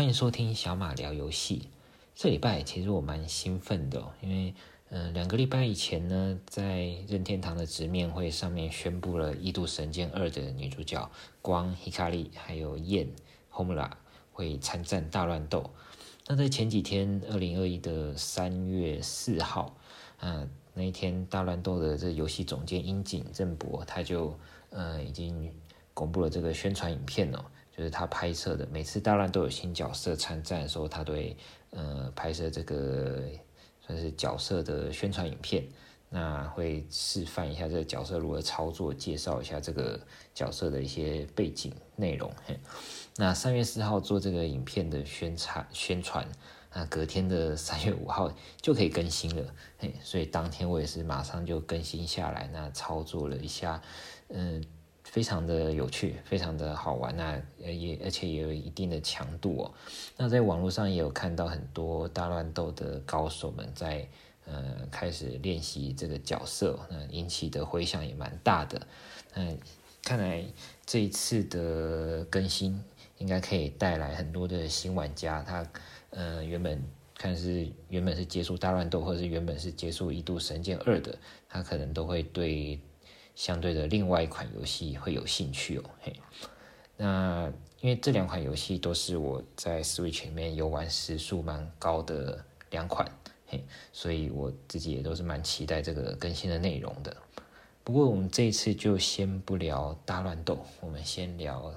欢迎收听小马聊游戏。这礼拜其实我蛮兴奋的，因为嗯、呃，两个礼拜以前呢，在任天堂的直面会上面宣布了《异度神剑二》的女主角光 Hikari 还有雁 Homura 会参战大乱斗。那在前几天，二零二一的三月四号，嗯、那一天大乱斗的这游戏总监樱井正博他就呃已经公布了这个宣传影片哦。就是他拍摄的，每次大乱斗有新角色参战的时候，他都会呃拍摄这个算是角色的宣传影片，那会示范一下这个角色如何操作，介绍一下这个角色的一些背景内容。嘿，那三月四号做这个影片的宣传宣传，那隔天的三月五号就可以更新了。嘿，所以当天我也是马上就更新下来，那操作了一下，嗯。非常的有趣，非常的好玩，那也而且也有一定的强度哦。那在网络上也有看到很多大乱斗的高手们在呃开始练习这个角色，那引起的回响也蛮大的。嗯，看来这一次的更新应该可以带来很多的新玩家，他呃原本看是原本是接触大乱斗，或者是原本是接触一度神剑二的，他可能都会对。相对的，另外一款游戏会有兴趣哦，嘿，那因为这两款游戏都是我在 Switch 里面游玩时数蛮高的两款，嘿，所以我自己也都是蛮期待这个更新的内容的。不过我们这一次就先不聊大乱斗，我们先聊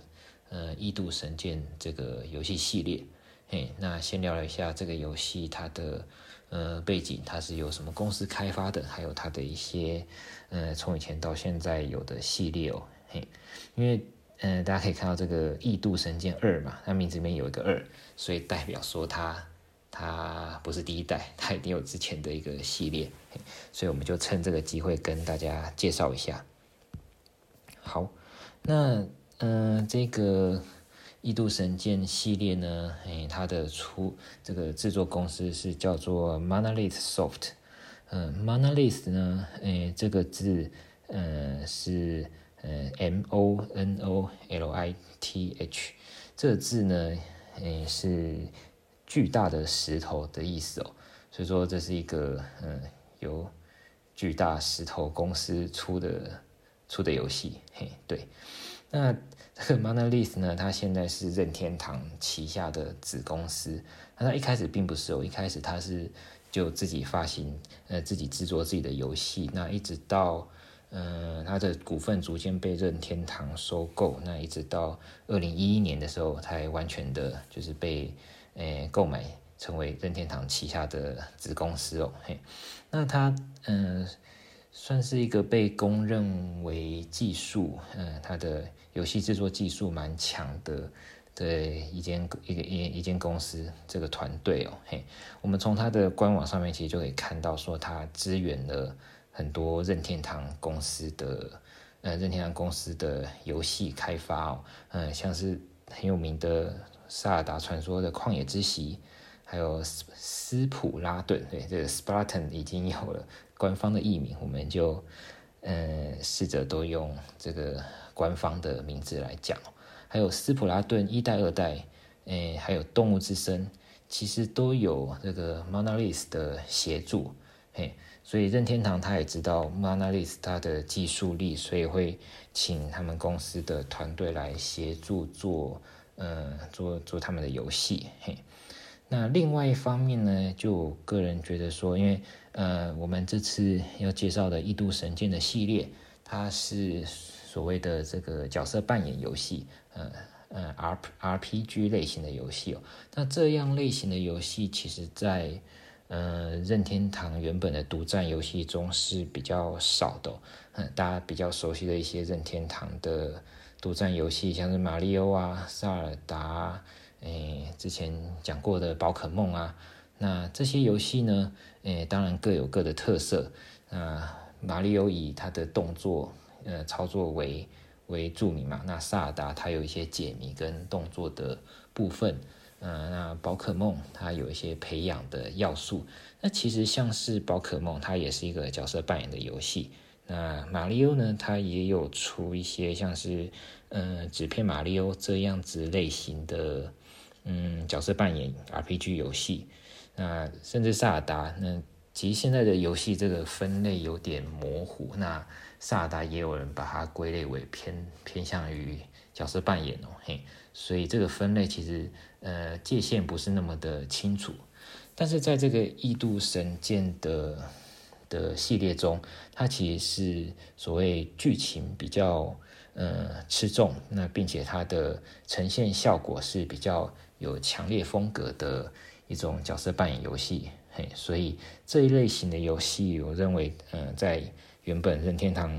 呃异度神剑这个游戏系列，嘿，那先聊了一下这个游戏它的。呃，背景它是由什么公司开发的？还有它的一些，呃，从以前到现在有的系列哦，嘿，因为，呃，大家可以看到这个《异度神剑二》嘛，它名字里面有一个二，所以代表说它它不是第一代，它一定有之前的一个系列，嘿，所以我们就趁这个机会跟大家介绍一下。好，那，呃，这个。异度神剑系列呢，诶，它的出这个制作公司是叫做 Monolith Soft，嗯，Monolith 呢，诶，这个字，呃，是呃 M O N O L I T H，这个字呢，诶，是巨大的石头的意思哦，所以说这是一个，嗯，由巨大石头公司出的出的游戏，嘿，对，那。Monolith 呢，它现在是任天堂旗下的子公司。那它一开始并不是哦，一开始它是就自己发行，呃，自己制作自己的游戏。那一直到，呃，它的股份逐渐被任天堂收购。那一直到二零一一年的时候，才完全的就是被，呃，购买成为任天堂旗下的子公司哦。嘿，那它，嗯、算是一个被公认为技术，嗯，它的游戏制作技术蛮强的的一间一个一一间公司，这个团队哦，嘿，我们从它的官网上面其实就可以看到，说它支援了很多任天堂公司的，呃，任天堂公司的游戏开发哦，嗯，像是很有名的《萨尔达传说》的旷野之息，还有斯普拉顿，对，这个 Splatoon 已经有了。官方的译名，我们就呃试着都用这个官方的名字来讲。还有斯普拉顿一代、二代，诶，还有动物之森，其实都有这个 Monolith 的协助，嘿，所以任天堂他也知道 Monolith 它的技术力，所以会请他们公司的团队来协助做，呃，做做他们的游戏，嘿。那另外一方面呢，就我个人觉得说，因为呃，我们这次要介绍的《异度神剑》的系列，它是所谓的这个角色扮演游戏，呃呃 R RPG 类型的游戏哦。那这样类型的游戏，其实在呃任天堂原本的独占游戏中是比较少的哦。嗯，大家比较熟悉的一些任天堂的独占游戏，像是马里奥啊、萨尔达。诶，之前讲过的宝可梦啊，那这些游戏呢，诶，当然各有各的特色。那马里奥以它的动作，呃，操作为为著名嘛。那萨达它有一些解谜跟动作的部分。嗯，那宝可梦它有一些培养的要素。那其实像是宝可梦，它也是一个角色扮演的游戏。那马里奥呢，它也有出一些像是，嗯，纸片马里奥这样子类型的。嗯角色扮演 RPG 游戏，那甚至萨尔达，那其实现在的游戏这个分类有点模糊，那萨尔达也有人把它归类为偏偏向于角色扮演哦，嘿，所以这个分类其实呃界限不是那么的清楚，但是在这个异度神剑的的系列中，它其实是所谓剧情比较呃吃重，那并且它的呈现效果是比较有强烈风格的一种角色扮演游戏，嘿，所以这一类型的游戏，我认为呃在原本任天堂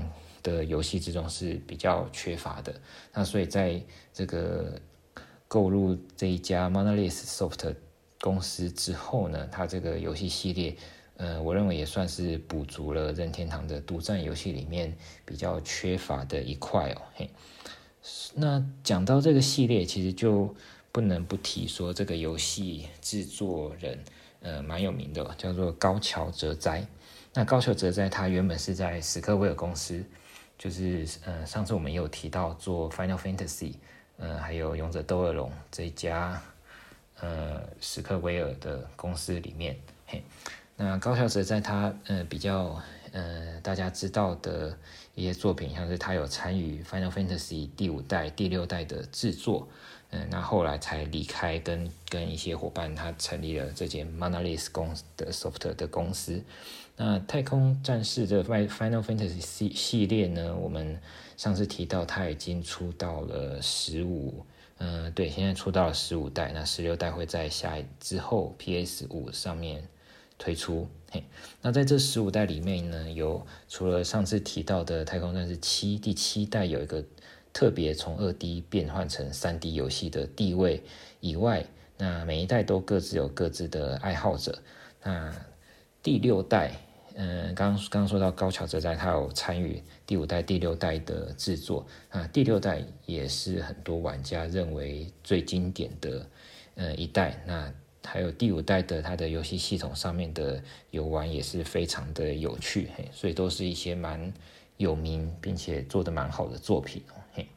的游戏之中是比较缺乏的，那所以在这个购入这一家 Monolith Soft 公司之后呢，它这个游戏系列。呃，我认为也算是补足了任天堂的独占游戏里面比较缺乏的一块哦。嘿，那讲到这个系列，其实就不能不提说这个游戏制作人，呃，蛮有名的，叫做高桥哲哉。那高桥哲哉他原本是在史克威尔公司，就是呃，上次我们也有提到做 Final Fantasy，呃，还有勇者斗恶龙这一家呃史克威尔的公司里面，嘿。那高桥哲哉他呃比较呃大家知道的一些作品，像是他有参与 Final Fantasy 第五代、第六代的制作，嗯、那后来才离开跟，跟一些伙伴他成立了这间 Monolith 公的 Soft 的公司。那太空战士的 Final Fantasy 系系列呢，我们上次提到他已经出到了十五，嗯，对，现在出到了十五代，那十六代会在下之后 PS 五上面。推出，嘿，那在这十五代里面呢，有除了上次提到的《太空战士七》第七代有一个特别从二 D 变换成三 D 游戏的地位以外，那每一代都各自有各自的爱好者。那第六代，嗯，刚刚刚说到高桥哲哉，他有参与第五代、第六代的制作，啊，第六代也是很多玩家认为最经典的，呃，一代。那还有第五代的它的游戏系统上面的游玩也是非常的有趣，所以都是一些蛮有名并且做得蛮好的作品哦，嘿。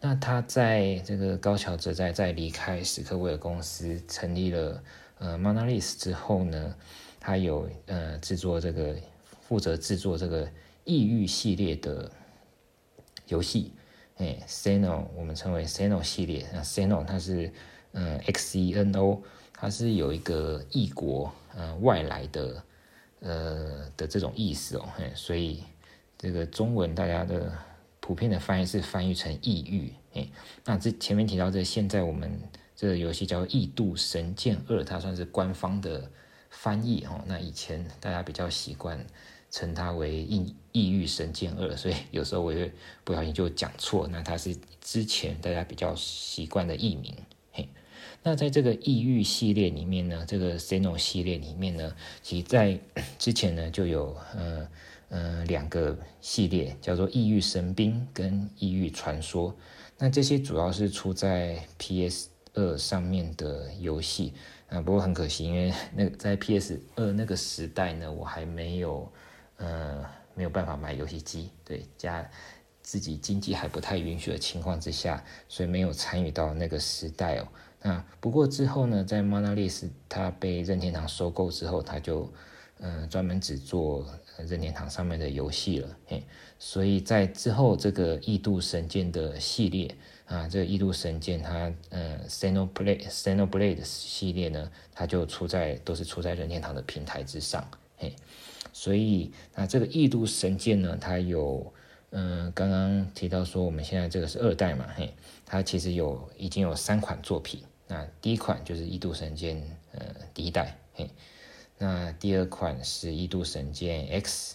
那他在这个高桥哲哉在离开史克威尔公司成立了呃 Monolith 之后呢，他有呃制作这个负责制作这个异域系列的游戏，哎，Seno，我们称为 Seno 系列，那 Seno 它是嗯 X E N O。它是有一个异国，呃，外来的，呃的这种意思哦，嘿，所以这个中文大家的普遍的翻译是翻译成异域，嘿，那这前面提到这现在我们这个游戏叫《异度神剑二》，它算是官方的翻译哦。那以前大家比较习惯称它为《异异域神剑二》，所以有时候我也不小心就讲错，那它是之前大家比较习惯的译名。那在这个异域系列里面呢，这个 Xeno 系列里面呢，其实在之前呢就有呃呃两个系列，叫做异域神兵跟异域传说。那这些主要是出在 PS 二上面的游戏啊，不过很可惜，因为那个在 PS 二那个时代呢，我还没有呃没有办法买游戏机，对，加自己经济还不太允许的情况之下，所以没有参与到那个时代哦。那，不过之后呢，在 Monolith 它被任天堂收购之后，它就嗯、专门只做任天堂上面的游戏了，嘿，所以在之后这个异度神剑的系列啊，这个异度神剑它嗯 Xenoblade Xenoblade 系列呢，它就出在都是出在任天堂的平台之上，嘿，所以那这个异度神剑呢，它有嗯刚刚提到说我们现在这个是二代嘛，嘿，它其实有已经有三款作品。那第一款就是《异度神剑》呃第一代，嘿，那第二款是《异度神剑 X》，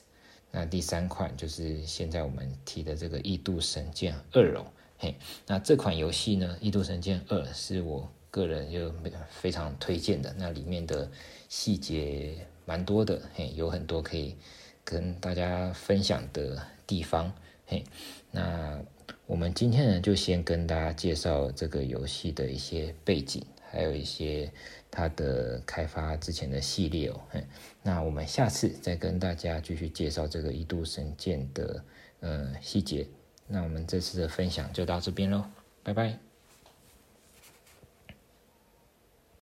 那第三款就是现在我们提的这个《异度神剑二》哦，嘿，那这款游戏呢，《异度神剑二》是我个人就非常推荐的，那里面的细节蛮多的，嘿，有很多可以跟大家分享的地方，嘿，那。我们今天呢，就先跟大家介绍这个游戏的一些背景，还有一些它的开发之前的系列哦。嗯那我们下次再跟大家继续介绍这个一度神剑的呃细节。那我们这次的分享就到这边喽，拜拜。